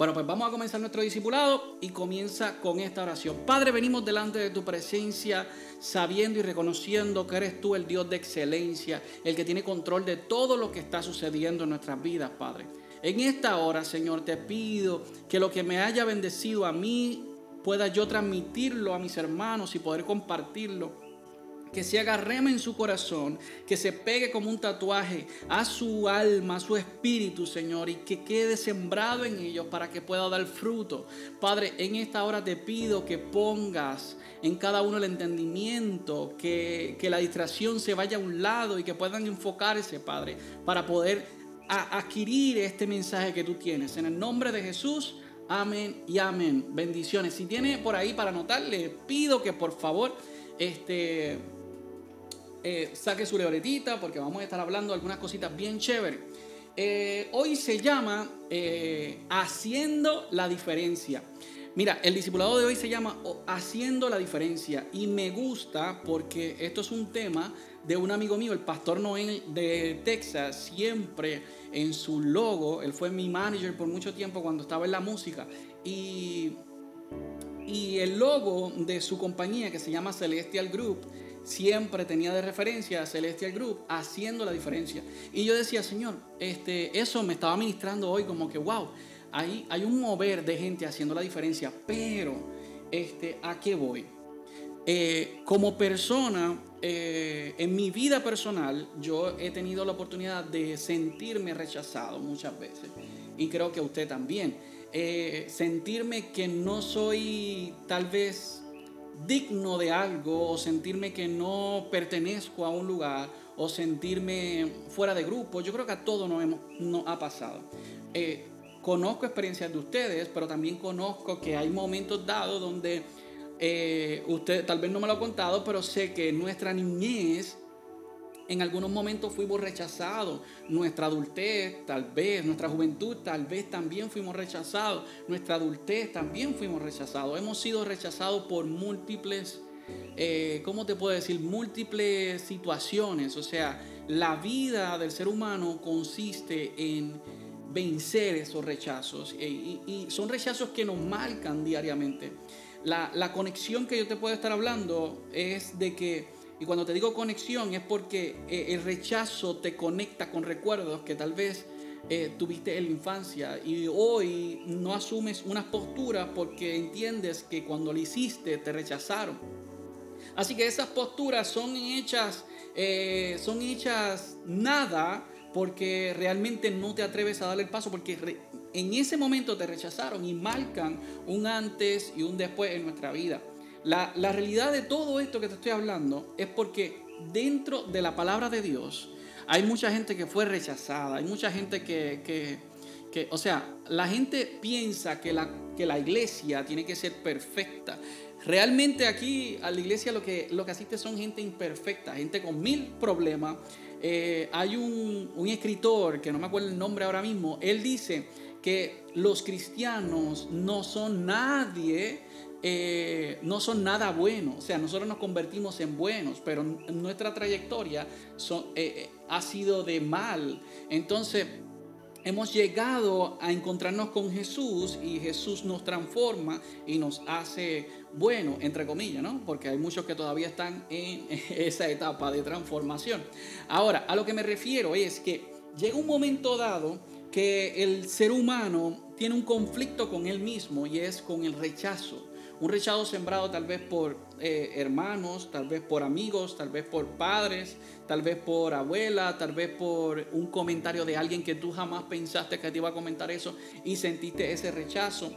Bueno, pues vamos a comenzar nuestro discipulado y comienza con esta oración. Padre, venimos delante de tu presencia sabiendo y reconociendo que eres tú el Dios de excelencia, el que tiene control de todo lo que está sucediendo en nuestras vidas, Padre. En esta hora, Señor, te pido que lo que me haya bendecido a mí pueda yo transmitirlo a mis hermanos y poder compartirlo que se haga rema en su corazón, que se pegue como un tatuaje a su alma, a su espíritu, Señor, y que quede sembrado en ellos para que pueda dar fruto. Padre, en esta hora te pido que pongas en cada uno el entendimiento, que, la distracción se vaya a un lado y que puedan enfocarse, Padre, para poder adquirir este mensaje que tú tienes. En el nombre de Jesús. Amén y amén. Bendiciones. Si tiene por ahí para anotar, le pido que por favor este, eh, saque su libretita porque vamos a estar hablando algunas cositas bien chéveres. Eh, hoy se llama eh, Haciendo la diferencia. Mira, el discipulado de hoy se llama Haciendo la diferencia y me gusta porque esto es un tema de un amigo mío, el pastor Noel de Texas, siempre en su logo, él fue mi manager por mucho tiempo cuando estaba en la música y, y el logo de su compañía que se llama Celestial Group siempre tenía de referencia a Celestial Group haciendo la diferencia. Y yo decía, Señor, este, eso me estaba ministrando hoy como que, wow, hay, hay un mover de gente haciendo la diferencia, pero este, ¿a qué voy? Eh, como persona, eh, en mi vida personal, yo he tenido la oportunidad de sentirme rechazado muchas veces. Y creo que usted también. Eh, sentirme que no soy tal vez digno de algo o sentirme que no pertenezco a un lugar o sentirme fuera de grupo. Yo creo que a todos nos, hemos, ha pasado. Eh, conozco experiencias de ustedes, pero también conozco que hay momentos dados donde eh, usted tal vez no me lo ha contado, pero sé que nuestra niñez en algunos momentos fuimos rechazados. Nuestra adultez, tal vez, nuestra juventud, tal vez también fuimos rechazados. Nuestra adultez también fuimos rechazados. Hemos sido rechazados por múltiples, eh, ¿cómo te puedo decir? Múltiples situaciones. O sea, la vida del ser humano consiste en vencer esos rechazos. E, y, son rechazos que nos marcan diariamente. La, la conexión que yo te puedo estar hablando es de que y cuando te digo conexión es porque eh, el rechazo te conecta con recuerdos que tal vez eh, tuviste en la infancia y hoy no asumes una postura porque entiendes que cuando lo hiciste te rechazaron. Así que esas posturas son hechas, eh, son hechas nada porque realmente no te atreves a darle el paso porque en ese momento te rechazaron y marcan un antes y un después en nuestra vida. La, realidad de todo esto que te estoy hablando es porque dentro de la palabra de Dios hay mucha gente que fue rechazada, hay mucha gente que, o sea, la gente piensa que la, que la iglesia tiene que ser perfecta. Realmente aquí a la iglesia lo que, lo que asiste son gente imperfecta, gente con mil problemas. Eh, hay un, un escritor, que no me acuerdo el nombre ahora mismo, él dice que los cristianos no son nadie eh, no son nada buenos. O sea, nosotros nos convertimos en buenos, pero nuestra trayectoria eh, eh, ha sido de mal. Entonces, hemos llegado a encontrarnos con Jesús y Jesús nos transforma y nos hace bueno, entre comillas, ¿no? Porque hay muchos que todavía están en esa etapa de transformación. Ahora, a lo que me refiero es que llega un momento dado que el ser humano tiene un conflicto con él mismo y es con el rechazo. Un rechazo sembrado tal vez por eh, hermanos, tal vez por amigos, tal vez por padres, tal vez por abuela, tal vez por un comentario de alguien que tú jamás pensaste que te iba a comentar eso y sentiste ese rechazo.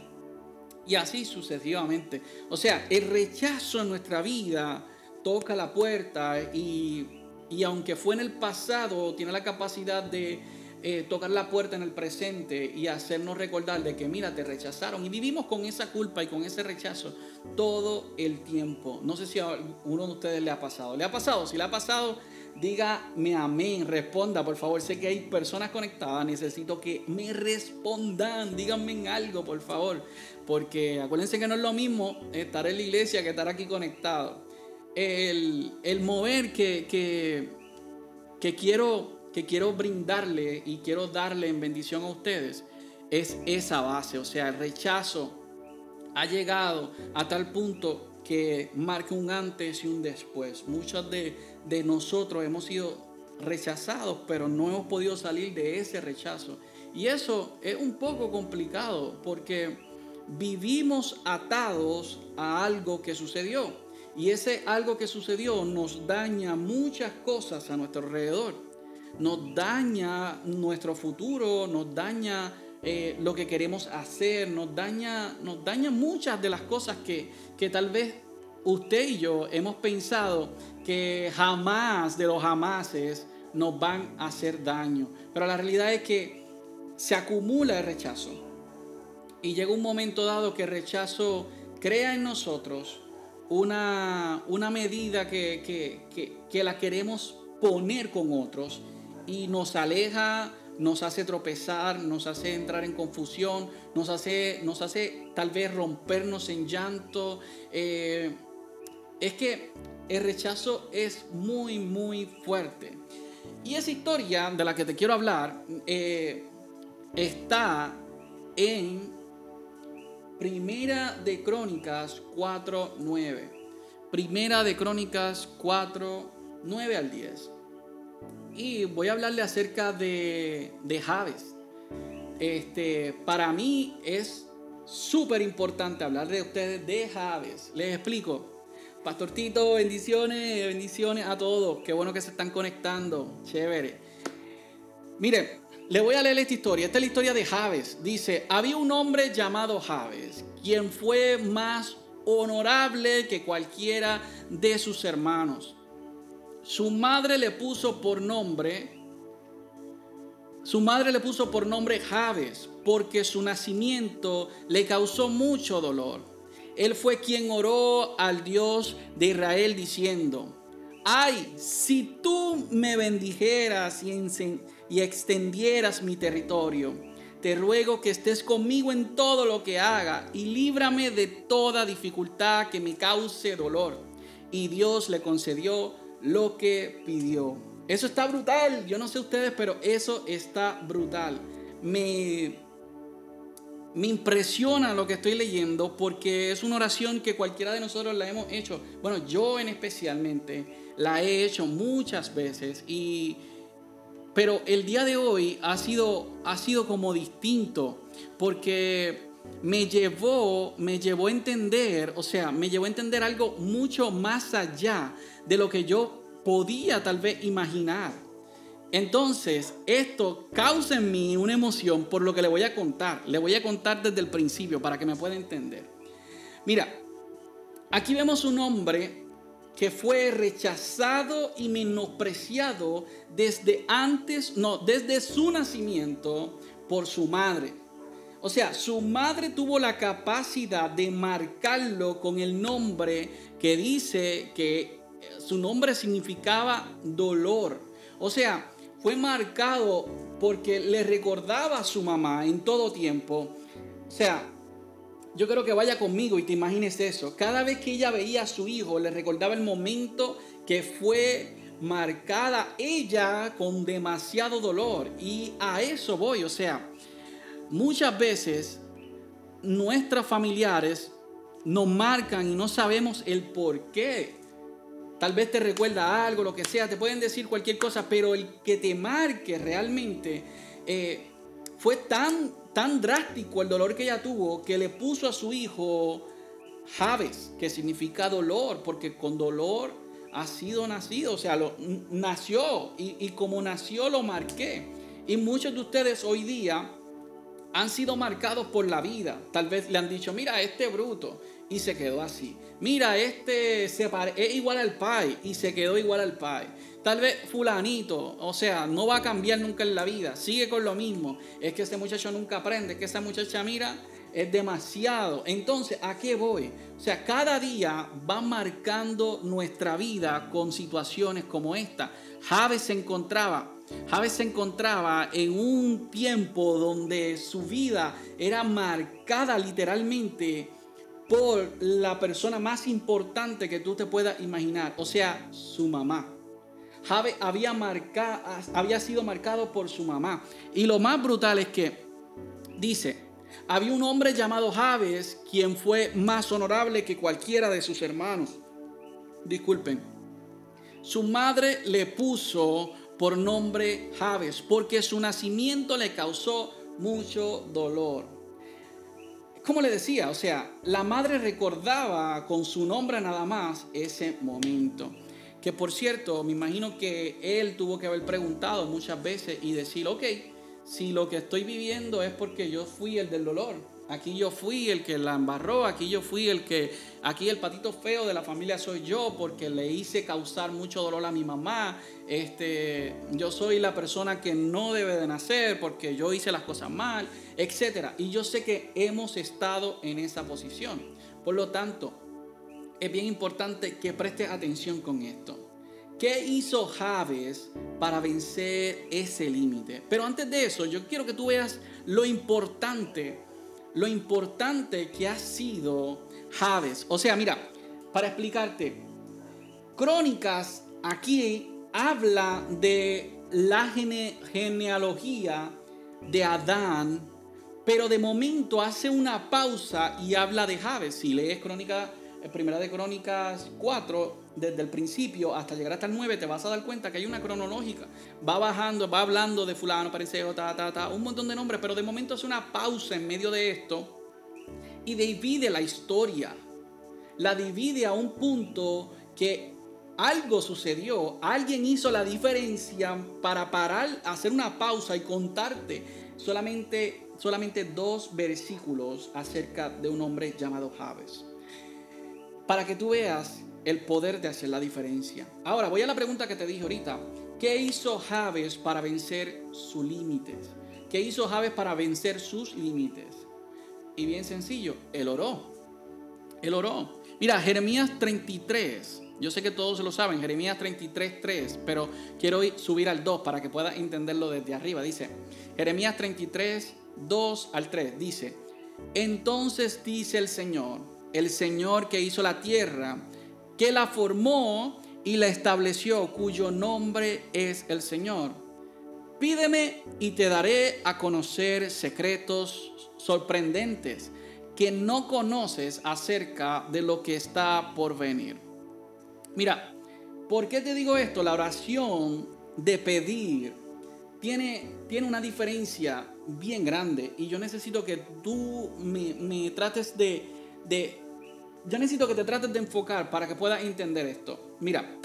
Y así sucesivamente. O sea, el rechazo en nuestra vida toca la puerta y, y aunque fue en el pasado, tiene la capacidad de eh, tocar la puerta en el presente y hacernos recordar de que, mira, te rechazaron. Y vivimos con esa culpa y con ese rechazo todo el tiempo. No sé si a uno de ustedes le ha pasado. ¿Le ha pasado? Si le ha pasado, dígame amén, responda, por favor. Sé que hay personas conectadas, necesito que me respondan. Díganme algo, por favor. Porque acuérdense que no es lo mismo estar en la iglesia que estar aquí conectado. El, mover que, que, que quiero que quiero brindarle y quiero darle en bendición a ustedes es esa base, o sea, el rechazo ha llegado a tal punto que marca un antes y un después. Muchos de, de nosotros hemos sido rechazados, pero no hemos podido salir de ese rechazo. Y eso es un poco complicado porque vivimos atados a algo que sucedió. Y ese algo que sucedió nos daña muchas cosas a nuestro alrededor. Nos daña nuestro futuro, nos daña eh, lo que queremos hacer, nos daña, nos daña muchas de las cosas que, que tal vez usted y yo hemos pensado que jamás de los jamases nos van a hacer daño. Pero la realidad es que se acumula el rechazo. Y llega un momento dado que el rechazo crea en nosotros una, una medida que, que, la queremos poner con otros y nos aleja, nos hace tropezar, nos hace entrar en confusión, nos hace, nos hace tal vez rompernos en llanto. Eh, es que el rechazo es muy, muy fuerte. Y esa historia de la que te quiero hablar eh, está en Primera de Crónicas 4.9. Primera de Crónicas 4, 9 al 10. Y voy a hablarle acerca de, Javes. Este, para mí es súper importante hablar de ustedes de Javes. Les explico. Pastor Tito, bendiciones, bendiciones a todos. Qué bueno que se están conectando. Chévere. Mire, le voy a leer esta historia. Esta es la historia de Javes. Dice, había un hombre llamado Javes, quien fue más honorable que cualquiera de sus hermanos. Su madre le puso por nombre, su madre le puso por nombre Javes, porque su nacimiento le causó mucho dolor. Él fue quien oró al Dios de Israel diciendo, ay, si tú me bendijeras y, y extendieras mi territorio. Te ruego que estés conmigo en todo lo que haga y líbrame de toda dificultad que me cause dolor. Y Dios le concedió lo que pidió. Eso está brutal. Yo no sé ustedes, pero eso está brutal. Me, me impresiona lo que estoy leyendo porque es una oración que cualquiera de nosotros la hemos hecho. Bueno, yo en especialmente la he hecho muchas veces y pero el día de hoy ha sido, ha sido como distinto porque me llevó, me llevó a entender, o sea, me llevó a entender algo mucho más allá de lo que yo podía tal vez imaginar. Entonces, esto causa en mí una emoción por lo que le voy a contar. Le voy a contar desde el principio para que me pueda entender. Mira, aquí vemos un hombre que fue rechazado y menospreciado desde antes, no, desde su nacimiento por su madre. O sea, su madre tuvo la capacidad de marcarlo con el nombre que dice que su nombre significaba dolor. O sea, fue marcado porque le recordaba a su mamá en todo tiempo. O sea, yo creo que vaya conmigo y te imagines eso. Cada vez que ella veía a su hijo, le recordaba el momento que fue marcada ella con demasiado dolor. Y a eso voy. O sea, muchas veces nuestros familiares nos marcan y no sabemos el por qué. Tal vez te recuerda algo, lo que sea, te pueden decir cualquier cosa, pero el que te marque realmente eh, fue tan tan drástico el dolor que ella tuvo que le puso a su hijo Javes, que significa dolor, porque con dolor ha sido nacido, o sea, lo, nació y, y como nació lo marqué. Y muchos de ustedes hoy día han sido marcados por la vida. Tal vez le han dicho, mira, este bruto, y se quedó así. Mira, este se es igual al pai y se quedó igual al pai. Tal vez fulanito, o sea, no va a cambiar nunca en la vida, sigue con lo mismo. Es que ese muchacho nunca aprende, que esa muchacha mira, es demasiado. Entonces, ¿a qué voy? O sea, cada día va marcando nuestra vida con situaciones como esta. Javes se encontraba, Javes se encontraba en un tiempo donde su vida era marcada literalmente por la persona más importante que tú te puedas imaginar, o sea, su mamá. Jabe había, sido marcado por su mamá. Y lo más brutal es que dice, había un hombre llamado Javes, quien fue más honorable que cualquiera de sus hermanos. Disculpen. Su madre le puso por nombre Javes, porque su nacimiento le causó mucho dolor. Como le decía, o sea, la madre recordaba con su nombre nada más ese momento. Que por cierto, me imagino que él tuvo que haber preguntado muchas veces y decir, ok, si lo que estoy viviendo es porque yo fui el del dolor. Aquí yo fui el que la embarró, aquí yo fui el que, aquí el patito feo de la familia soy yo porque le hice causar mucho dolor a mi mamá. Este, yo soy la persona que no debe de nacer porque yo hice las cosas mal, etc. Y yo sé que hemos estado en esa posición. Por lo tanto, es bien importante que prestes atención con esto. ¿Qué hizo Javes para vencer ese límite? Pero antes de eso, yo quiero que tú veas lo importante, lo importante que ha sido Javes. O sea, mira, para explicarte, Crónicas aquí habla de la genealogía de Adán, pero de momento hace una pausa y habla de Javes. Si lees Crónicas Primera de Crónicas 4, desde el principio hasta llegar hasta el 9, te vas a dar cuenta que hay una cronológica. Va bajando, va hablando de fulano, pareceo, ta, ta, ta, un montón de nombres, pero de momento hace una pausa en medio de esto y divide la historia. La divide a un punto que algo sucedió, alguien hizo la diferencia para parar, hacer una pausa y contarte solamente, solamente dos versículos acerca de un hombre llamado Javes para que tú veas el poder de hacer la diferencia. Ahora, voy a la pregunta que te dije ahorita. ¿Qué hizo Javes para vencer sus límites? ¿Qué hizo Javes para vencer sus límites? Y bien sencillo, él oró. Él oró. Mira, Jeremías 33. Yo sé que todos lo saben, Jeremías 33, 3, pero quiero subir al 2 para que puedas entenderlo desde arriba. Dice, Jeremías 33, 2 al 3, dice, entonces dice el Señor, el Señor que hizo la tierra, que la formó y la estableció, cuyo nombre es el Señor. Pídeme y te daré a conocer secretos sorprendentes que no conoces acerca de lo que está por venir. Mira, ¿por qué te digo esto? La oración de pedir tiene, tiene una diferencia bien grande y yo necesito que tú me, trates de, de yo necesito que te trates de enfocar para que puedas entender esto. Mira,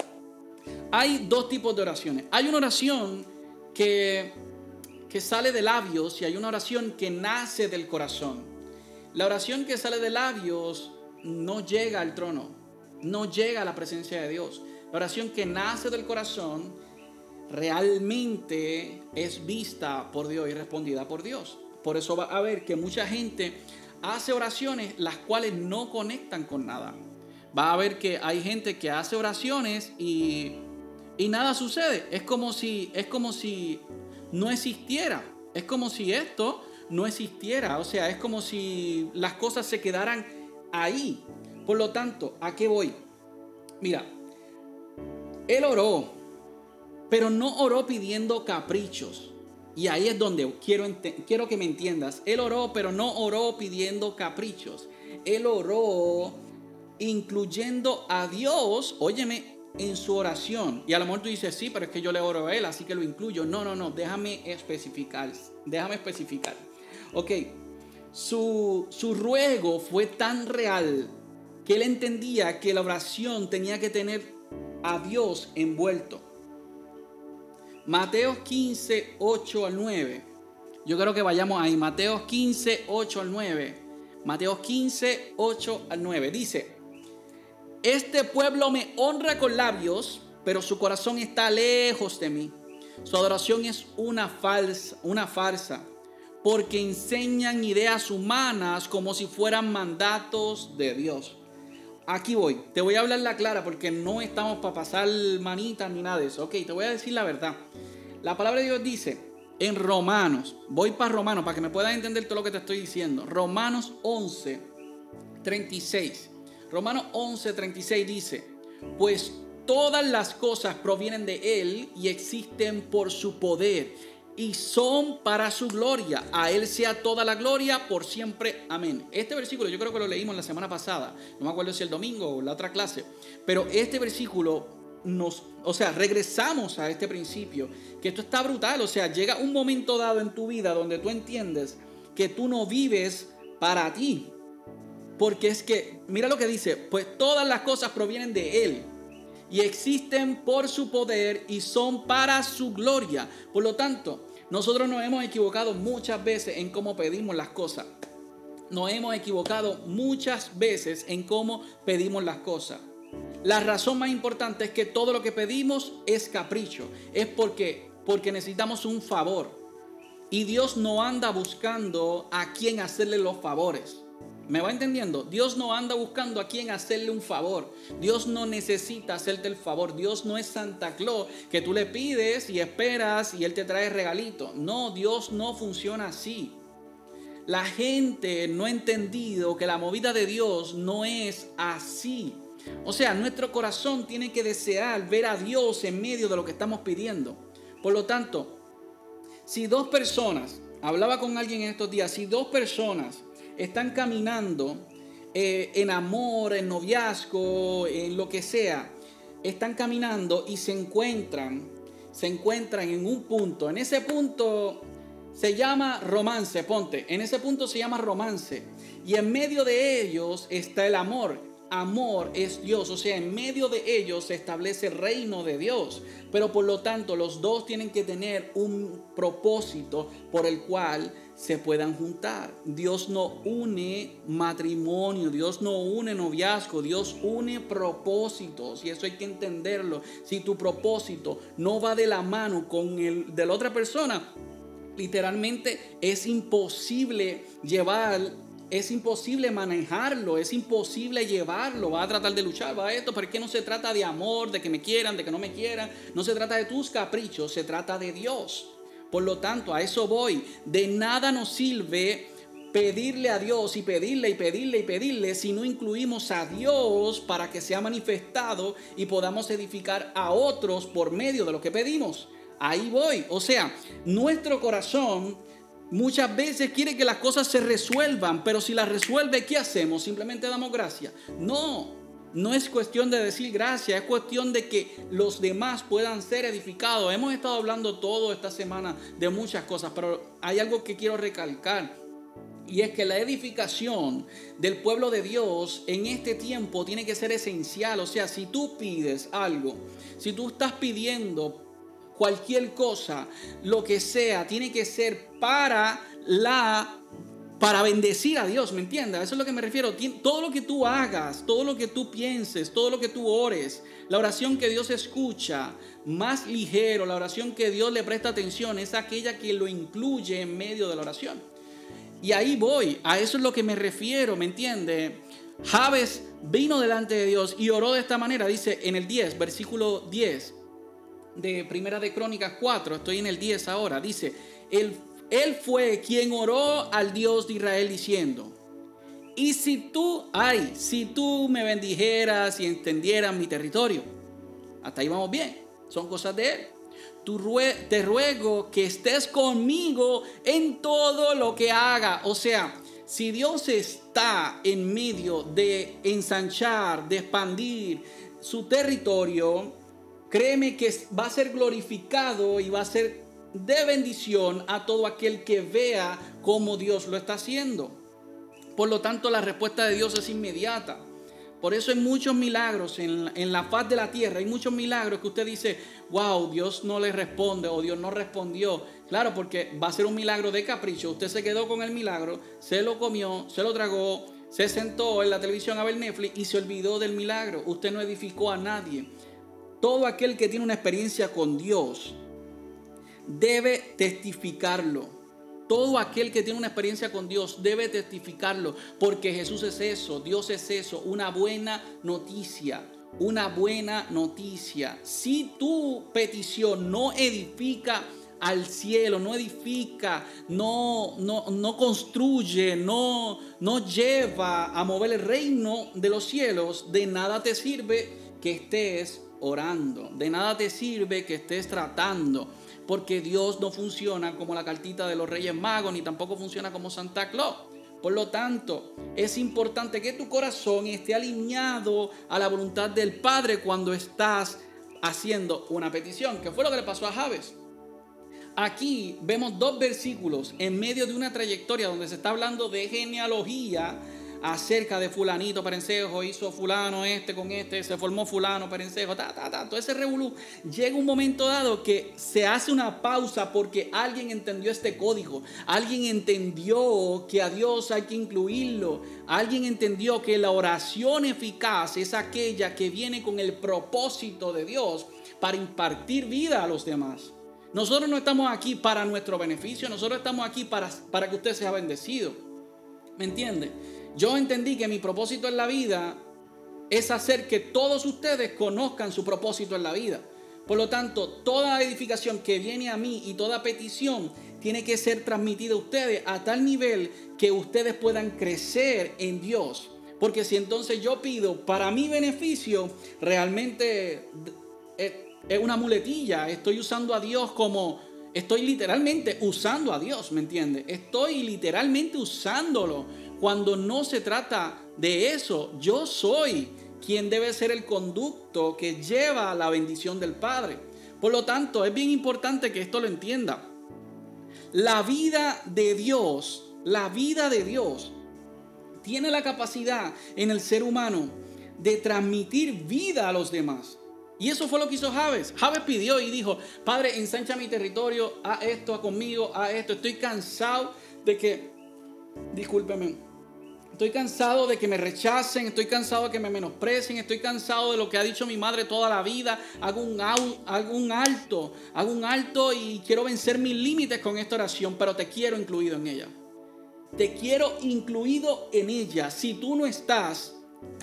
hay dos tipos de oraciones. Hay una oración que, sale de labios y hay una oración que nace del corazón. La oración que sale de labios no llega al trono, no llega a la presencia de Dios. La oración que nace del corazón realmente es vista por Dios y respondida por Dios. Por eso va a ver que mucha gente hace oraciones las cuales no conectan con nada. Va a ver que hay gente que hace oraciones y, y nada sucede. Es como si es como si no existiera. Es como si esto no existiera. O sea, es como si las cosas se quedaran ahí. Por lo tanto, ¿a qué voy? Mira, él oró, pero no oró pidiendo caprichos. Y ahí es donde quiero, quiero que me entiendas. Él oró, pero no oró pidiendo caprichos. Él oró incluyendo a Dios, óyeme, en su oración. Y a lo mejor tú dices, sí, pero es que yo le oro a Él, así que lo incluyo. No, no, no, déjame especificar. Déjame especificar. Ok, su, su ruego fue tan real que él entendía que la oración tenía que tener a Dios envuelto. Mateo 15, 8 al 9. Yo creo que vayamos ahí. Mateo 15, 8 al 9. Mateo 15, 8 al 9. Dice, este pueblo me honra con labios, pero su corazón está lejos de mí. Su adoración es una falsa, una farsa, porque enseñan ideas humanas como si fueran mandatos de Dios aquí voy. Te voy a hablar la clara porque no estamos para pasar manitas ni nada de eso. Ok, te voy a decir la verdad. La palabra de Dios dice en Romanos, voy para Romanos para que me puedas entender todo lo que te estoy diciendo. Romanos 11, 36. Romanos 11, 36 dice, pues todas las cosas provienen de Él y existen por su poder. y son para su gloria. A Él sea toda la gloria por siempre. Amén. Este versículo yo creo que lo leímos la semana pasada. No me acuerdo si el domingo o la otra clase. Pero este versículo nos, o sea, regresamos a este principio. Que esto está brutal. O sea, llega un momento dado en tu vida donde tú entiendes que tú no vives para ti. Porque es que, mira lo que dice, pues todas las cosas provienen de Él y existen por su poder y son para su gloria. Por lo tanto, nosotros nos hemos equivocado muchas veces en cómo pedimos las cosas. Nos hemos equivocado muchas veces en cómo pedimos las cosas. La razón más importante es que todo lo que pedimos es capricho. Es porque, porque necesitamos un favor. Y Dios no anda buscando a quién hacerle los favores. ¿Me va entendiendo? Dios no anda buscando a quién hacerle un favor. Dios no necesita hacerte el favor. Dios no es Santa Claus que tú le pides y esperas y Él te trae regalito. No, Dios no funciona así. La gente no ha entendido que la movida de Dios no es así. O sea, nuestro corazón tiene que desear ver a Dios en medio de lo que estamos pidiendo. Por lo tanto, si dos personas, hablaba con alguien en estos días, si dos personas están caminando eh, en amor, en noviazgo, en lo que sea, están caminando y se encuentran, se encuentran en un punto. En ese punto se llama romance, ponte, en ese punto se llama romance. Y en medio de ellos está el amor amor es Dios, o sea, en medio de ellos se establece el reino de Dios. Pero por lo tanto, los dos tienen que tener un propósito por el cual se puedan juntar. Dios no une matrimonio, Dios no une noviazgo, Dios une propósitos y eso hay que entenderlo. Si tu propósito no va de la mano con el de la otra persona, literalmente es imposible llevar es imposible manejarlo, es imposible llevarlo. Va a tratar de luchar, va a esto, pero es que no se trata de amor, de que me quieran, de que no me quieran. No se trata de tus caprichos, se trata de Dios. Por lo tanto, a eso voy. De nada nos sirve pedirle a Dios y pedirle y pedirle y pedirle si no incluimos a Dios para que sea manifestado y podamos edificar a otros por medio de lo que pedimos. Ahí voy. O sea, nuestro corazón Muchas veces quiere que las cosas se resuelvan, pero si las resuelve, ¿qué hacemos? Simplemente damos gracias. No, no es cuestión de decir gracias, es cuestión de que los demás puedan ser edificados. Hemos estado hablando todo esta semana de muchas cosas, pero hay algo que quiero recalcar. Y es que la edificación del pueblo de Dios en este tiempo tiene que ser esencial. O sea, si tú pides algo, si tú estás pidiendo cualquier cosa, lo que sea, tiene que ser para la para bendecir a Dios, ¿me entiendes? Eso es lo que me refiero. Todo lo que tú hagas, todo lo que tú pienses, todo lo que tú ores, la oración que Dios escucha, más ligero, la oración que Dios le presta atención, es aquella que lo incluye en medio de la oración. Y ahí voy, a eso es lo que me refiero, ¿me entiendes? Javes vino delante de Dios y oró de esta manera, dice en el 10, versículo 10 de Primera de Crónicas 4, estoy en el 10 ahora, dice, él, él fue quien oró al Dios de Israel diciendo, y si tú, ay, si tú me bendijeras y extendieras mi territorio, hasta ahí vamos bien, son cosas de Él. te ruego que estés conmigo en todo lo que haga. O sea, si Dios está en medio de ensanchar, de expandir su territorio, créeme que va a ser glorificado y va a ser de bendición a todo aquel que vea cómo Dios lo está haciendo. Por lo tanto, la respuesta de Dios es inmediata. Por eso hay muchos milagros en, en, la faz de la tierra. Hay muchos milagros que usted dice, wow, Dios no le responde o Dios no respondió. Claro, porque va a ser un milagro de capricho. Usted se quedó con el milagro, se lo comió, se lo tragó, se sentó en la televisión a ver Netflix y se olvidó del milagro. Usted no edificó a nadie. Todo aquel que tiene una experiencia con Dios debe testificarlo. Todo aquel que tiene una experiencia con Dios debe testificarlo, porque Jesús es eso, Dios es eso, una buena noticia, una buena noticia. Si tu petición no edifica al cielo, no edifica, no, no, no construye, no, no lleva a mover el reino de los cielos, de nada te sirve que estés orando. De nada te sirve que estés tratando. Porque Dios no funciona como la cartita de los Reyes Magos, ni tampoco funciona como Santa Claus. Por lo tanto, es importante que tu corazón esté alineado a la voluntad del Padre cuando estás haciendo una petición, que fue lo que le pasó a Javes. Aquí vemos dos versículos en medio de una trayectoria donde se está hablando de genealogía acerca de fulanito perencejo, hizo fulano este con este, se formó fulano perencejo, ta, ta, ta, todo ese revolú. Llega un momento dado que se hace una pausa porque alguien entendió este código, alguien entendió que a Dios hay que incluirlo, alguien entendió que la oración eficaz es aquella que viene con el propósito de Dios para impartir vida a los demás. Nosotros no estamos aquí para nuestro beneficio, nosotros estamos aquí para, para que usted sea bendecido. ¿Me entiende? Yo entendí que mi propósito en la vida es hacer que todos ustedes conozcan su propósito en la vida. Por lo tanto, toda edificación que viene a mí y toda petición tiene que ser transmitida a ustedes a tal nivel que ustedes puedan crecer en Dios. Porque si entonces yo pido para mi beneficio, realmente es una muletilla. Estoy usando a Dios como, estoy literalmente usando a Dios, ¿me entiende? Estoy literalmente usándolo cuando no se trata de eso, yo soy quien debe ser el conducto que lleva la bendición del Padre. Por lo tanto, es bien importante que esto lo entienda. La vida de Dios, la vida de Dios, tiene la capacidad en el ser humano de transmitir vida a los demás. Y eso fue lo que hizo Javes. Javes pidió y dijo, Padre, ensancha mi territorio, a esto, a conmigo, a esto. Estoy cansado de que, discúlpeme, Estoy cansado de que me rechacen, estoy cansado de que me menosprecien, estoy cansado de lo que ha dicho mi madre toda la vida. Hago un, hago un alto, hago un alto y quiero vencer mis límites con esta oración, pero te quiero incluido en ella. Te quiero incluido en ella. Si tú no estás,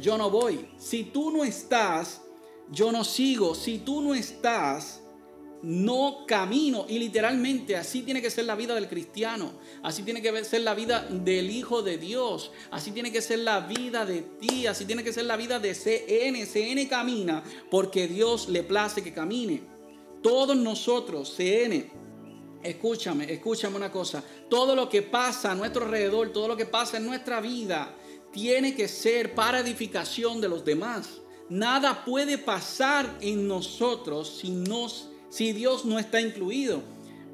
yo no voy. Si tú no estás, yo no sigo. Si tú no estás, no camino. Y literalmente así tiene que ser la vida del cristiano. Así tiene que ser la vida del Hijo de Dios. Así tiene que ser la vida de ti. Así tiene que ser la vida de CN. CN camina porque Dios le place que camine. Todos nosotros, CN, escúchame, escúchame una cosa. Todo lo que pasa a nuestro alrededor, todo lo que pasa en nuestra vida, tiene que ser para edificación de los demás. Nada puede pasar en nosotros si nos si Dios no está incluido.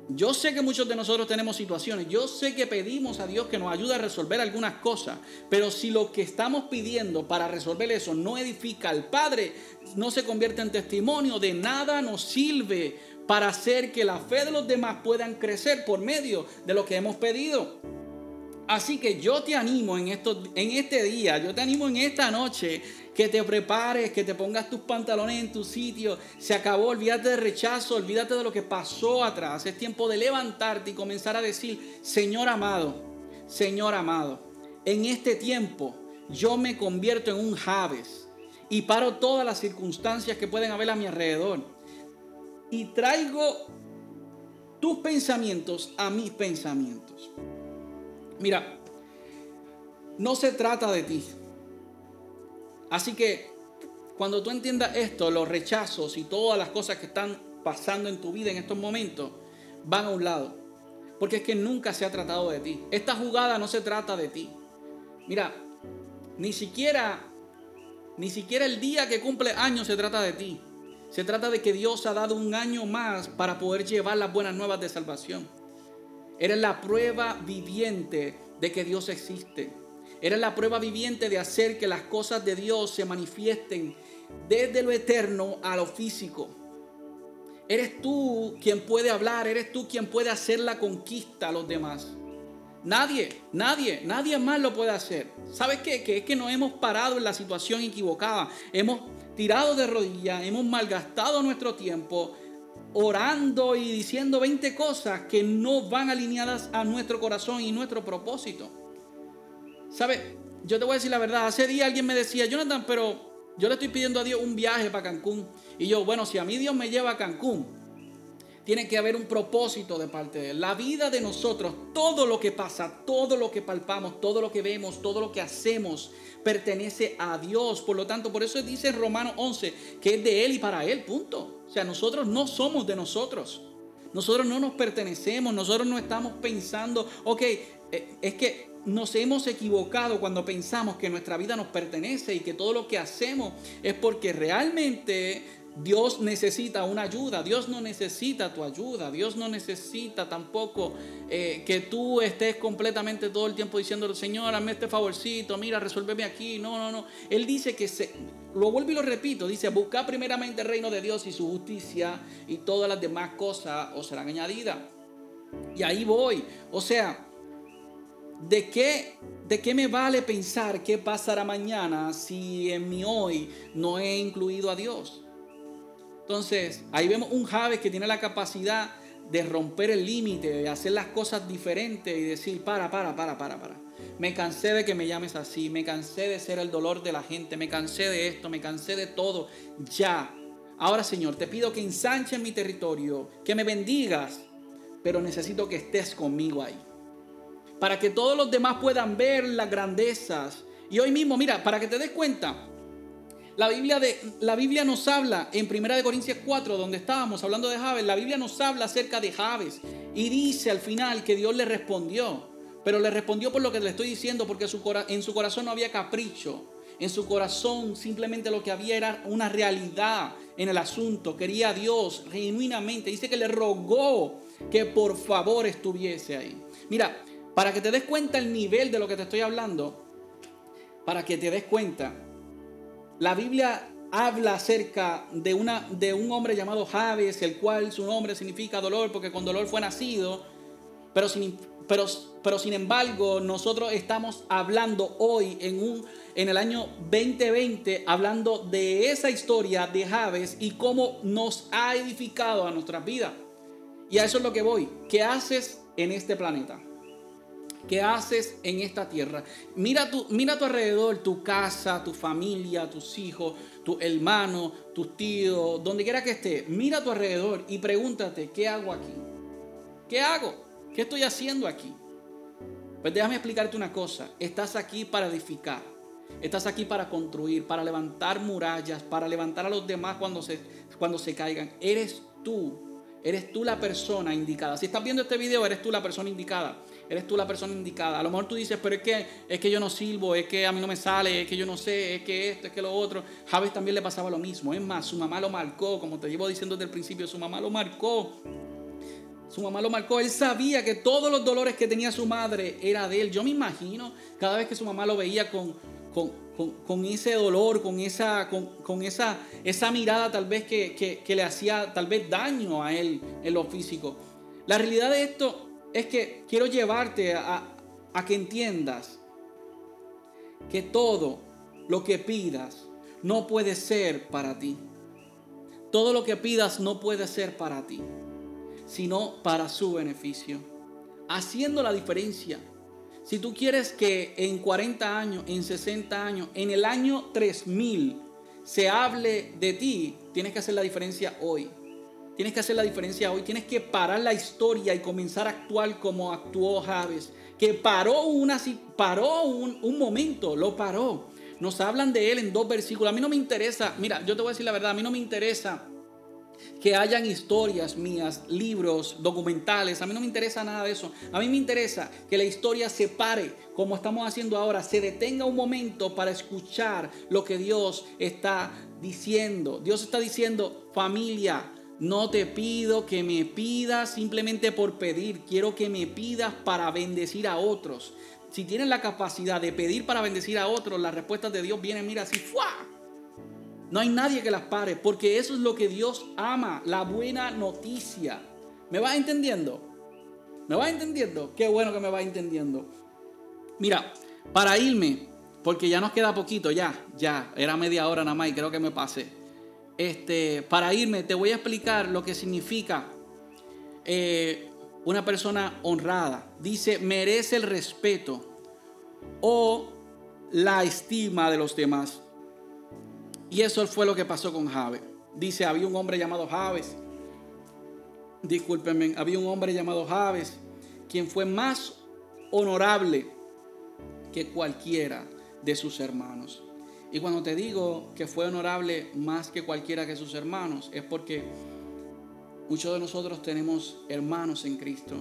Yo sé que muchos de nosotros tenemos situaciones, yo sé que pedimos a Dios que nos ayude a resolver algunas cosas, pero si lo que estamos pidiendo para resolver eso no edifica al Padre, no se convierte en testimonio, de nada nos sirve para hacer que la fe de los demás puedan crecer por medio de lo que hemos pedido. Así que yo te animo en, esto, en este día, yo te animo en esta noche que te prepares, que te pongas tus pantalones en tu sitio. Se acabó, olvídate de rechazo, olvídate de lo que pasó atrás. Es tiempo de levantarte y comenzar a decir, Señor amado, Señor amado, en este tiempo yo me convierto en un Javes y paro todas las circunstancias que pueden haber a mi alrededor. Y traigo tus pensamientos a mis pensamientos. Mira, no se trata de ti. Así que cuando tú entiendas esto, los rechazos y todas las cosas que están pasando en tu vida en estos momentos van a un lado. Porque es que nunca se ha tratado de ti. Esta jugada no se trata de ti. Mira, ni siquiera, ni siquiera el día que cumple años se trata de ti. Se trata de que Dios ha dado un año más para poder llevar las buenas nuevas de salvación. Eres la prueba viviente de que Dios existe. Eres la prueba viviente de hacer que las cosas de Dios se manifiesten desde lo eterno a lo físico. Eres tú quien puede hablar, eres tú quien puede hacer la conquista a los demás. Nadie, nadie, nadie más lo puede hacer. ¿Sabes qué? Que es que nos hemos parado en la situación equivocada. Hemos tirado de rodillas, hemos malgastado nuestro tiempo orando y diciendo 20 cosas que no van alineadas a nuestro corazón y nuestro propósito. ¿Sabes? Yo te voy a decir la verdad. Hace día alguien me decía, Jonathan, pero yo le estoy pidiendo a Dios un viaje para Cancún. Y yo, bueno, si a mí Dios me lleva a Cancún, tiene que haber un propósito de parte de Él. La vida de nosotros, todo lo que pasa, todo lo que palpamos, todo lo que vemos, todo lo que hacemos, pertenece a Dios. Por lo tanto, por eso dice en Romanos 11 que es de Él y para Él, punto. O sea, nosotros no somos de nosotros. Nosotros no nos pertenecemos, nosotros no estamos pensando, ok, eh, es que nos hemos equivocado cuando pensamos que nuestra vida nos pertenece y que todo lo que hacemos es porque realmente Dios necesita una ayuda, Dios no necesita tu ayuda, Dios no necesita tampoco eh, que tú estés completamente todo el tiempo diciendo, Señor, hazme este favorcito, mira, resuélveme aquí. No, no, no. Él dice que se, lo vuelvo y lo repito, dice, busca primeramente el reino de Dios y su justicia y todas las demás cosas os serán añadidas. Y ahí voy. O sea, ¿de qué, ¿de qué me vale pensar qué pasará mañana si en mi hoy no he incluido a Dios? Entonces, ahí vemos un Javes que tiene la capacidad de romper el límite, de hacer las cosas diferentes y decir, para, para, para, para, para. Me cansé de que me llames así, me cansé de ser el dolor de la gente, me cansé de esto, me cansé de todo. Ya. Ahora, Señor, te pido que ensanches mi territorio, que me bendigas, pero necesito que estés conmigo ahí. Para que todos los demás puedan ver las grandezas. Y hoy mismo, mira, para que te des cuenta, la Biblia, de, la Biblia nos habla en 1 Corintios 4, donde estábamos hablando de Javes, la Biblia nos habla acerca de Javes y dice al final que Dios le respondió, pero le respondió por lo que le estoy diciendo, porque en su corazón no había capricho, en su corazón simplemente lo que había era una realidad en el asunto, quería a Dios genuinamente, dice que le rogó que por favor estuviese ahí. Mira, para que te des cuenta el nivel de lo que te estoy hablando, para que te des cuenta, la Biblia habla acerca de, una, de un hombre llamado Javes, el cual su nombre significa dolor, porque con dolor fue nacido, pero sin, embargo nosotros estamos hablando hoy en, un, en el año 2020, hablando de esa historia de Javes y cómo nos ha edificado a nuestras vidas. Y a eso es lo que voy. ¿Qué haces en este planeta? ¿Qué haces en esta tierra? Mira, tu, mira tu alrededor, tu casa, tu familia, tus hijos, tu hermano, tus tíos, donde quiera que esté. Mira a tu alrededor y pregúntate, ¿qué hago aquí? ¿Qué hago? ¿Qué estoy haciendo aquí? Pues déjame explicarte una cosa. Estás aquí para edificar. Estás aquí para construir, para levantar murallas, para levantar a los demás cuando se, cuando se caigan. Eres tú Eres tú la persona indicada. Si estás viendo este video, eres tú la persona indicada. Eres tú la persona indicada. A lo mejor tú dices, pero es que, es que yo no sirvo, es que a mí no me sale, es que yo no sé, es que esto, es que lo otro. Javes también le pasaba lo mismo. Es más, su mamá lo marcó, como te llevo diciendo desde el principio, su mamá lo marcó. Su mamá lo marcó. Él sabía que todos los dolores que tenía su madre era de él. Yo me imagino cada vez que su mamá lo veía con, con, ese dolor, con esa, con, esa, esa mirada tal vez que, le hacía tal vez daño a él en lo físico. La realidad de esto es que quiero llevarte a, que entiendas que todo lo que pidas no puede ser para ti. Todo lo que pidas no puede ser para ti, sino para su beneficio. Haciendo la diferencia si tú quieres que en 40 años, en 60 años, en el año 3000 se hable de ti, tienes que hacer la diferencia hoy. Tienes que hacer la diferencia hoy. Tienes que parar la historia y comenzar a actuar como actuó Javes. Que paró, una, paró un, un momento, lo paró. Nos hablan de él en dos versículos. A mí no me interesa, mira, yo te voy a decir la verdad, a mí no me interesa que hayan historias mías, libros, documentales. A mí no me interesa nada de eso. A mí me interesa que la historia se pare, como estamos haciendo ahora, se detenga un momento para escuchar lo que Dios está diciendo. Dios está diciendo, familia, no te pido que me pidas simplemente por pedir. Quiero que me pidas para bendecir a otros. Si tienes la capacidad de pedir para bendecir a otros, las respuestas de Dios vienen, mira, así, ¡fua! No hay nadie que las pare, porque eso es lo que Dios ama, la buena noticia. ¿Me vas entendiendo? ¿Me vas entendiendo? Qué bueno que me vas entendiendo. Mira, para irme, porque ya nos queda poquito, ya, ya, era media hora nada más y creo que me pasé. Este, para irme, te voy a explicar lo que significa eh, una persona honrada. Dice, merece el respeto o la estima de los demás. Y eso fue lo que pasó con Javes. Dice, había un hombre llamado Javes. Discúlpenme, había un hombre llamado Javes, quien fue más honorable que cualquiera de sus hermanos. Y cuando te digo que fue honorable más que cualquiera de sus hermanos, es porque Muchos de nosotros tenemos hermanos en Cristo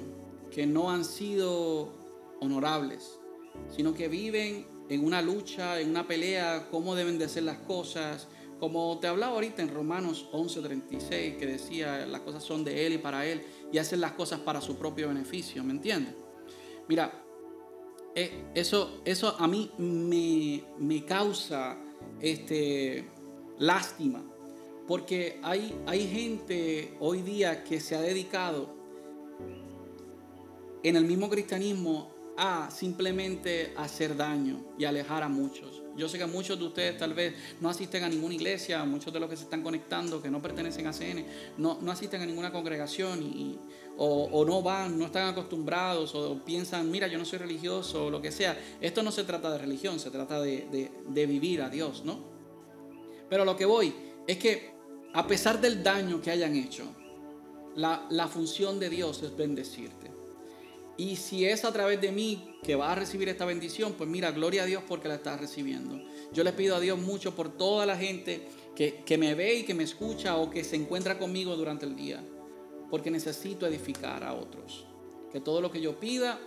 que no han sido honorables, sino que viven en una lucha, en una pelea, cómo deben de ser las cosas. Como te hablaba ahorita en Romanos 11:36, que decía, las cosas son de Él y para Él, y hacen las cosas para su propio beneficio, ¿me entiendes? Mira, eh, eso, eso a mí me, me causa este, lástima, porque hay, hay gente hoy día que se ha dedicado en el mismo cristianismo a simplemente hacer daño y alejar a muchos. Yo sé que muchos de ustedes tal vez no asisten a ninguna iglesia, muchos de los que se están conectando, que no pertenecen a CN, no, no asisten a ninguna congregación y, o, no van, no están acostumbrados o piensan, mira, yo no soy religioso o lo que sea. Esto no se trata de religión, se trata de, vivir a Dios, ¿no? Pero lo que voy es que a pesar del daño que hayan hecho, la, función de Dios es bendecirte. Y si es a través de mí que vas a recibir esta bendición, pues mira, gloria a Dios porque la estás recibiendo. Yo le pido a Dios mucho por toda la gente que, que me ve y que me escucha o que se encuentra conmigo durante el día. Porque necesito edificar a otros. Que todo lo que yo pida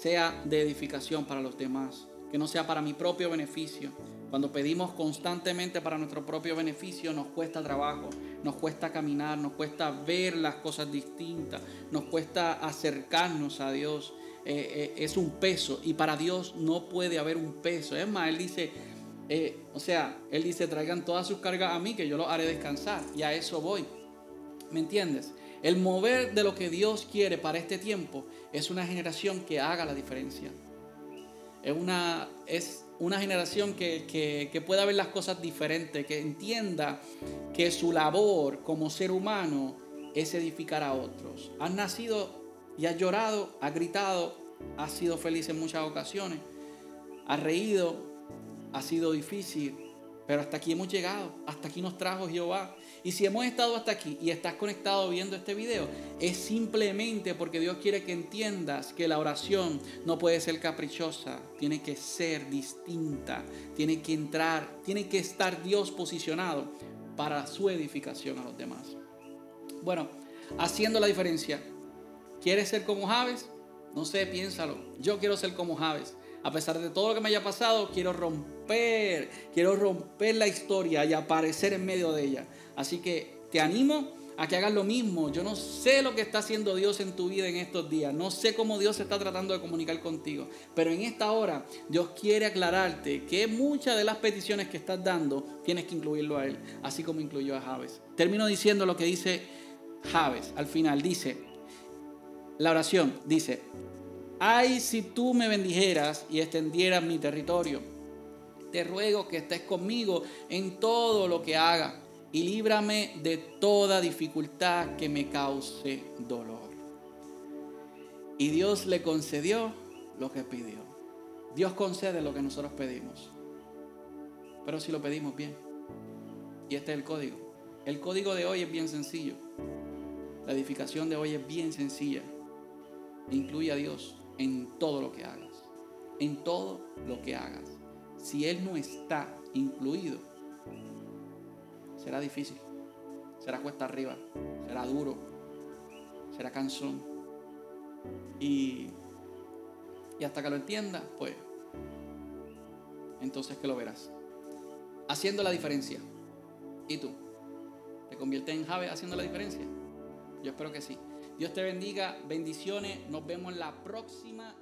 sea de edificación para los demás. Que no sea para mi propio beneficio. Cuando pedimos constantemente para nuestro propio beneficio, nos cuesta trabajo, nos cuesta caminar, nos cuesta ver las cosas distintas, nos cuesta acercarnos a Dios. Eh, eh, es un peso y para Dios no puede haber un peso. Es más, Él dice, eh, o sea, Él dice, traigan todas sus cargas a mí que yo los haré descansar y a eso voy. ¿Me entiendes? El mover de lo que Dios quiere para este tiempo es una generación que haga la diferencia. Es una, es una generación que, pueda ver las cosas diferentes, que entienda que su labor como ser humano es edificar a otros. Has nacido y has llorado, has gritado, has sido feliz en muchas ocasiones, has reído, ha sido difícil, pero hasta aquí hemos llegado, hasta aquí nos trajo Jehová. Y si hemos estado hasta aquí y estás conectado viendo este video, es simplemente porque Dios quiere que entiendas que la oración no puede ser caprichosa, tiene que ser distinta, tiene que entrar, tiene que estar Dios posicionado para su edificación a los demás. Bueno, haciendo la diferencia, ¿quieres ser como Javes? No sé, piénsalo. Yo quiero ser como Javes. A pesar de todo lo que me haya pasado, quiero romper, quiero romper la historia y aparecer en medio de ella. Así que te animo a que hagas lo mismo. Yo no sé lo que está haciendo Dios en tu vida en estos días. No sé cómo Dios está tratando de comunicar contigo. Pero en esta hora Dios quiere aclararte que muchas de las peticiones que estás dando tienes que incluirlo a Él, así como incluyó a Javes. Termino diciendo lo que dice Javes al final. Dice, la oración dice, ay si tú me bendijeras y extendieras mi territorio. Te ruego que estés conmigo en todo lo que haga y líbrame de toda dificultad que me cause dolor. Y Dios le concedió lo que pidió. Dios concede lo que nosotros pedimos. Pero si lo pedimos bien. Y este es el código. El código de hoy es bien sencillo. La edificación de hoy es bien sencilla. Incluye a Dios en todo lo que hagas. En todo lo que hagas. Si Él no está incluido, será difícil, será cuesta arriba, será duro, será cansón. Y, hasta que lo entiendas, pues, entonces que lo verás. Haciendo la diferencia. ¿Y tú? ¿Te conviertes en Jave haciendo la diferencia? Yo espero que sí. Dios te bendiga, bendiciones, nos vemos en la próxima